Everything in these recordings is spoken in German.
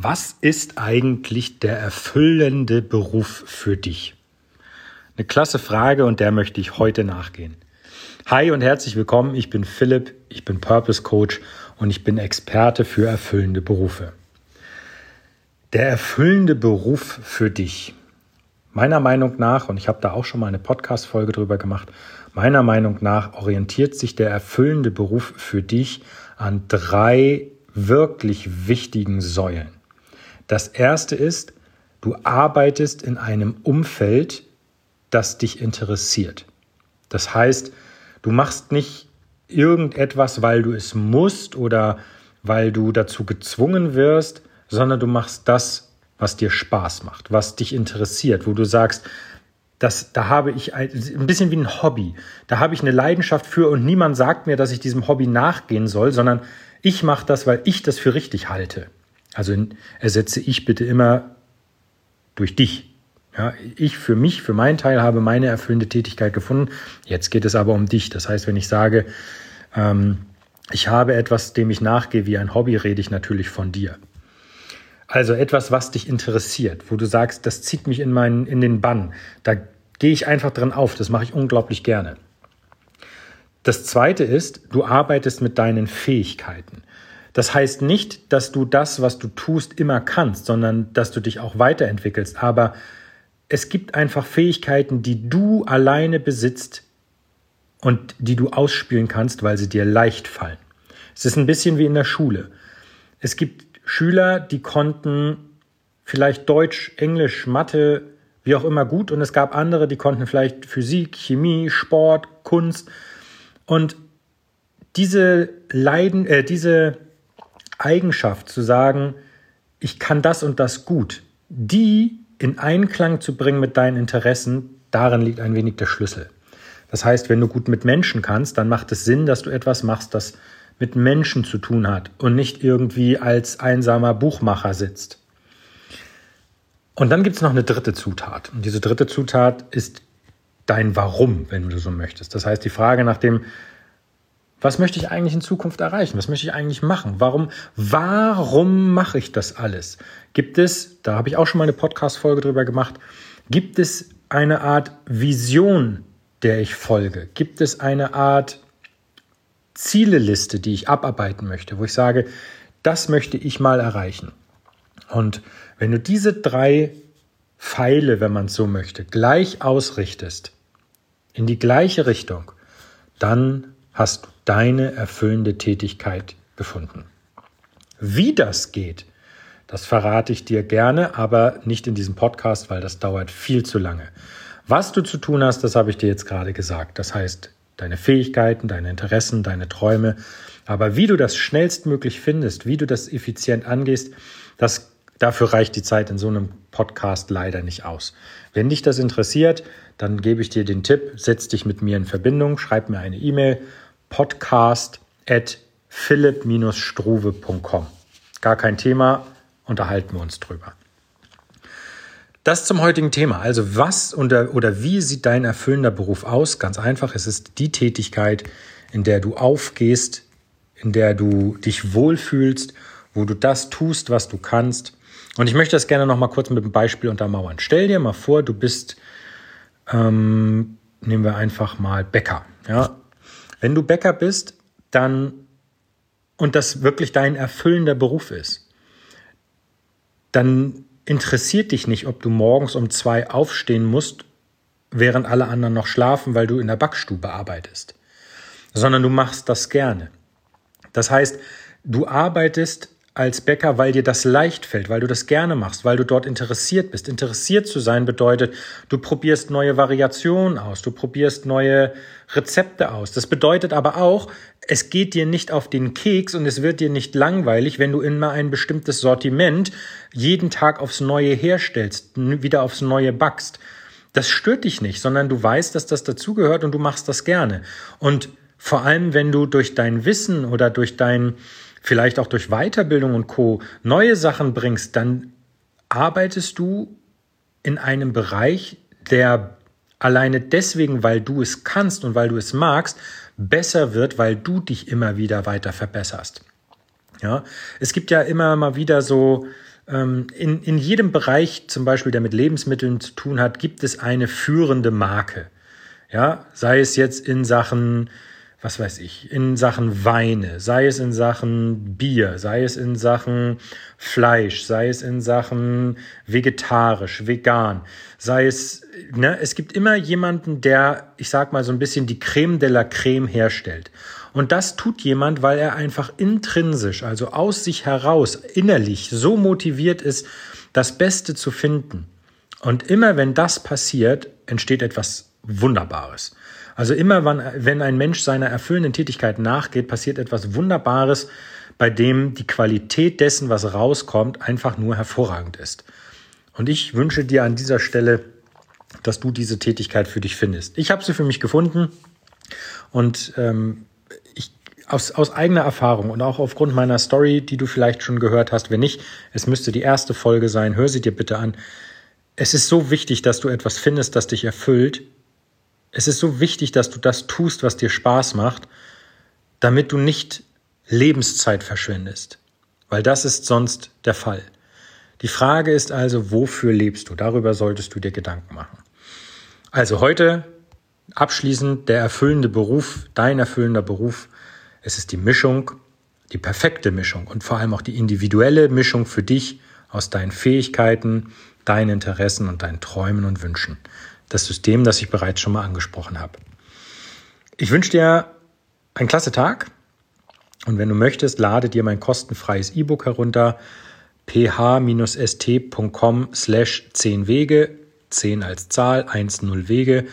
Was ist eigentlich der erfüllende Beruf für dich? Eine klasse Frage und der möchte ich heute nachgehen. Hi und herzlich willkommen, ich bin Philipp, ich bin Purpose Coach und ich bin Experte für erfüllende Berufe. Der erfüllende Beruf für dich. Meiner Meinung nach, und ich habe da auch schon mal eine Podcast-Folge drüber gemacht, meiner Meinung nach orientiert sich der erfüllende Beruf für dich an drei wirklich wichtigen Säulen. Das erste ist, du arbeitest in einem Umfeld, das dich interessiert. Das heißt, du machst nicht irgendetwas, weil du es musst oder weil du dazu gezwungen wirst, sondern du machst das, was dir Spaß macht, was dich interessiert, wo du sagst, das, da habe ich ein, ein bisschen wie ein Hobby. Da habe ich eine Leidenschaft für und niemand sagt mir, dass ich diesem Hobby nachgehen soll, sondern ich mache das, weil ich das für richtig halte. Also ersetze ich bitte immer durch dich. Ja, ich für mich, für meinen Teil habe meine erfüllende Tätigkeit gefunden. Jetzt geht es aber um dich. Das heißt, wenn ich sage, ähm, ich habe etwas, dem ich nachgehe wie ein Hobby, rede ich natürlich von dir. Also etwas, was dich interessiert, wo du sagst, das zieht mich in, meinen, in den Bann. Da gehe ich einfach dran auf. Das mache ich unglaublich gerne. Das zweite ist, du arbeitest mit deinen Fähigkeiten. Das heißt nicht, dass du das, was du tust, immer kannst, sondern dass du dich auch weiterentwickelst. Aber es gibt einfach Fähigkeiten, die du alleine besitzt und die du ausspielen kannst, weil sie dir leicht fallen. Es ist ein bisschen wie in der Schule. Es gibt Schüler, die konnten vielleicht Deutsch, Englisch, Mathe, wie auch immer gut und es gab andere, die konnten vielleicht Physik, Chemie, Sport, Kunst und diese Leiden, äh, diese Eigenschaft zu sagen, ich kann das und das gut, die in Einklang zu bringen mit deinen Interessen, darin liegt ein wenig der Schlüssel. Das heißt, wenn du gut mit Menschen kannst, dann macht es Sinn, dass du etwas machst, das mit Menschen zu tun hat und nicht irgendwie als einsamer Buchmacher sitzt. Und dann gibt es noch eine dritte Zutat. Und diese dritte Zutat ist dein Warum, wenn du so möchtest. Das heißt, die Frage nach dem, was möchte ich eigentlich in Zukunft erreichen? Was möchte ich eigentlich machen? Warum, warum mache ich das alles? Gibt es, da habe ich auch schon mal eine Podcast-Folge drüber gemacht, gibt es eine Art Vision, der ich folge? Gibt es eine Art Zieleliste, die ich abarbeiten möchte, wo ich sage, das möchte ich mal erreichen? Und wenn du diese drei Pfeile, wenn man es so möchte, gleich ausrichtest, in die gleiche Richtung, dann hast du deine erfüllende Tätigkeit gefunden. Wie das geht, das verrate ich dir gerne, aber nicht in diesem Podcast, weil das dauert viel zu lange. Was du zu tun hast, das habe ich dir jetzt gerade gesagt. Das heißt, deine Fähigkeiten, deine Interessen, deine Träume. Aber wie du das schnellstmöglich findest, wie du das effizient angehst, das, dafür reicht die Zeit in so einem Podcast leider nicht aus. Wenn dich das interessiert, dann gebe ich dir den Tipp, setz dich mit mir in Verbindung, schreib mir eine E-Mail podcast at philipp-struve.com. Gar kein Thema, unterhalten wir uns drüber. Das zum heutigen Thema. Also was oder, oder wie sieht dein erfüllender Beruf aus? Ganz einfach, es ist die Tätigkeit, in der du aufgehst, in der du dich wohlfühlst, wo du das tust, was du kannst. Und ich möchte das gerne noch mal kurz mit einem Beispiel untermauern. Stell dir mal vor, du bist, ähm, nehmen wir einfach mal Bäcker. Ja, wenn du Bäcker bist, dann und das wirklich dein erfüllender Beruf ist, dann interessiert dich nicht, ob du morgens um zwei aufstehen musst, während alle anderen noch schlafen, weil du in der Backstube arbeitest, sondern du machst das gerne. Das heißt, du arbeitest als Bäcker, weil dir das leicht fällt, weil du das gerne machst, weil du dort interessiert bist. Interessiert zu sein bedeutet, du probierst neue Variationen aus, du probierst neue Rezepte aus. Das bedeutet aber auch, es geht dir nicht auf den Keks und es wird dir nicht langweilig, wenn du immer ein bestimmtes Sortiment jeden Tag aufs Neue herstellst, wieder aufs Neue backst. Das stört dich nicht, sondern du weißt, dass das dazugehört und du machst das gerne. Und vor allem, wenn du durch dein Wissen oder durch dein vielleicht auch durch Weiterbildung und Co. neue Sachen bringst, dann arbeitest du in einem Bereich, der alleine deswegen, weil du es kannst und weil du es magst, besser wird, weil du dich immer wieder weiter verbesserst. Ja, es gibt ja immer mal wieder so ähm, in, in jedem Bereich, zum Beispiel, der mit Lebensmitteln zu tun hat, gibt es eine führende Marke. Ja, sei es jetzt in Sachen was weiß ich, in Sachen Weine, sei es in Sachen Bier, sei es in Sachen Fleisch, sei es in Sachen vegetarisch, vegan, sei es, ne, es gibt immer jemanden, der, ich sag mal, so ein bisschen die Creme de la Creme herstellt. Und das tut jemand, weil er einfach intrinsisch, also aus sich heraus, innerlich so motiviert ist, das Beste zu finden. Und immer wenn das passiert, entsteht etwas Wunderbares. Also immer, wenn ein Mensch seiner erfüllenden Tätigkeit nachgeht, passiert etwas Wunderbares, bei dem die Qualität dessen, was rauskommt, einfach nur hervorragend ist. Und ich wünsche dir an dieser Stelle, dass du diese Tätigkeit für dich findest. Ich habe sie für mich gefunden und ähm, ich, aus, aus eigener Erfahrung und auch aufgrund meiner Story, die du vielleicht schon gehört hast, wenn nicht, es müsste die erste Folge sein, hör sie dir bitte an. Es ist so wichtig, dass du etwas findest, das dich erfüllt, es ist so wichtig, dass du das tust, was dir Spaß macht, damit du nicht Lebenszeit verschwendest, weil das ist sonst der Fall. Die Frage ist also, wofür lebst du? Darüber solltest du dir Gedanken machen. Also heute abschließend der erfüllende Beruf, dein erfüllender Beruf. Es ist die Mischung, die perfekte Mischung und vor allem auch die individuelle Mischung für dich aus deinen Fähigkeiten, deinen Interessen und deinen Träumen und Wünschen das System, das ich bereits schon mal angesprochen habe. Ich wünsche dir einen klasse Tag und wenn du möchtest, lade dir mein kostenfreies E-Book herunter ph-st.com slash 10 Wege, 10 als Zahl, 1 0 Wege.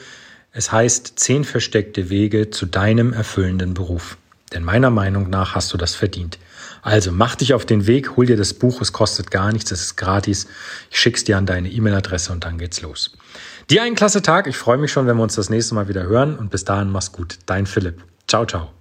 Es heißt 10 versteckte Wege zu deinem erfüllenden Beruf. Denn meiner Meinung nach hast du das verdient. Also mach dich auf den Weg, hol dir das Buch, es kostet gar nichts, es ist gratis. Ich schick's dir an deine E-Mail-Adresse und dann geht's los. Dir einen klasse Tag, ich freue mich schon, wenn wir uns das nächste Mal wieder hören und bis dahin mach's gut. Dein Philipp. Ciao, ciao.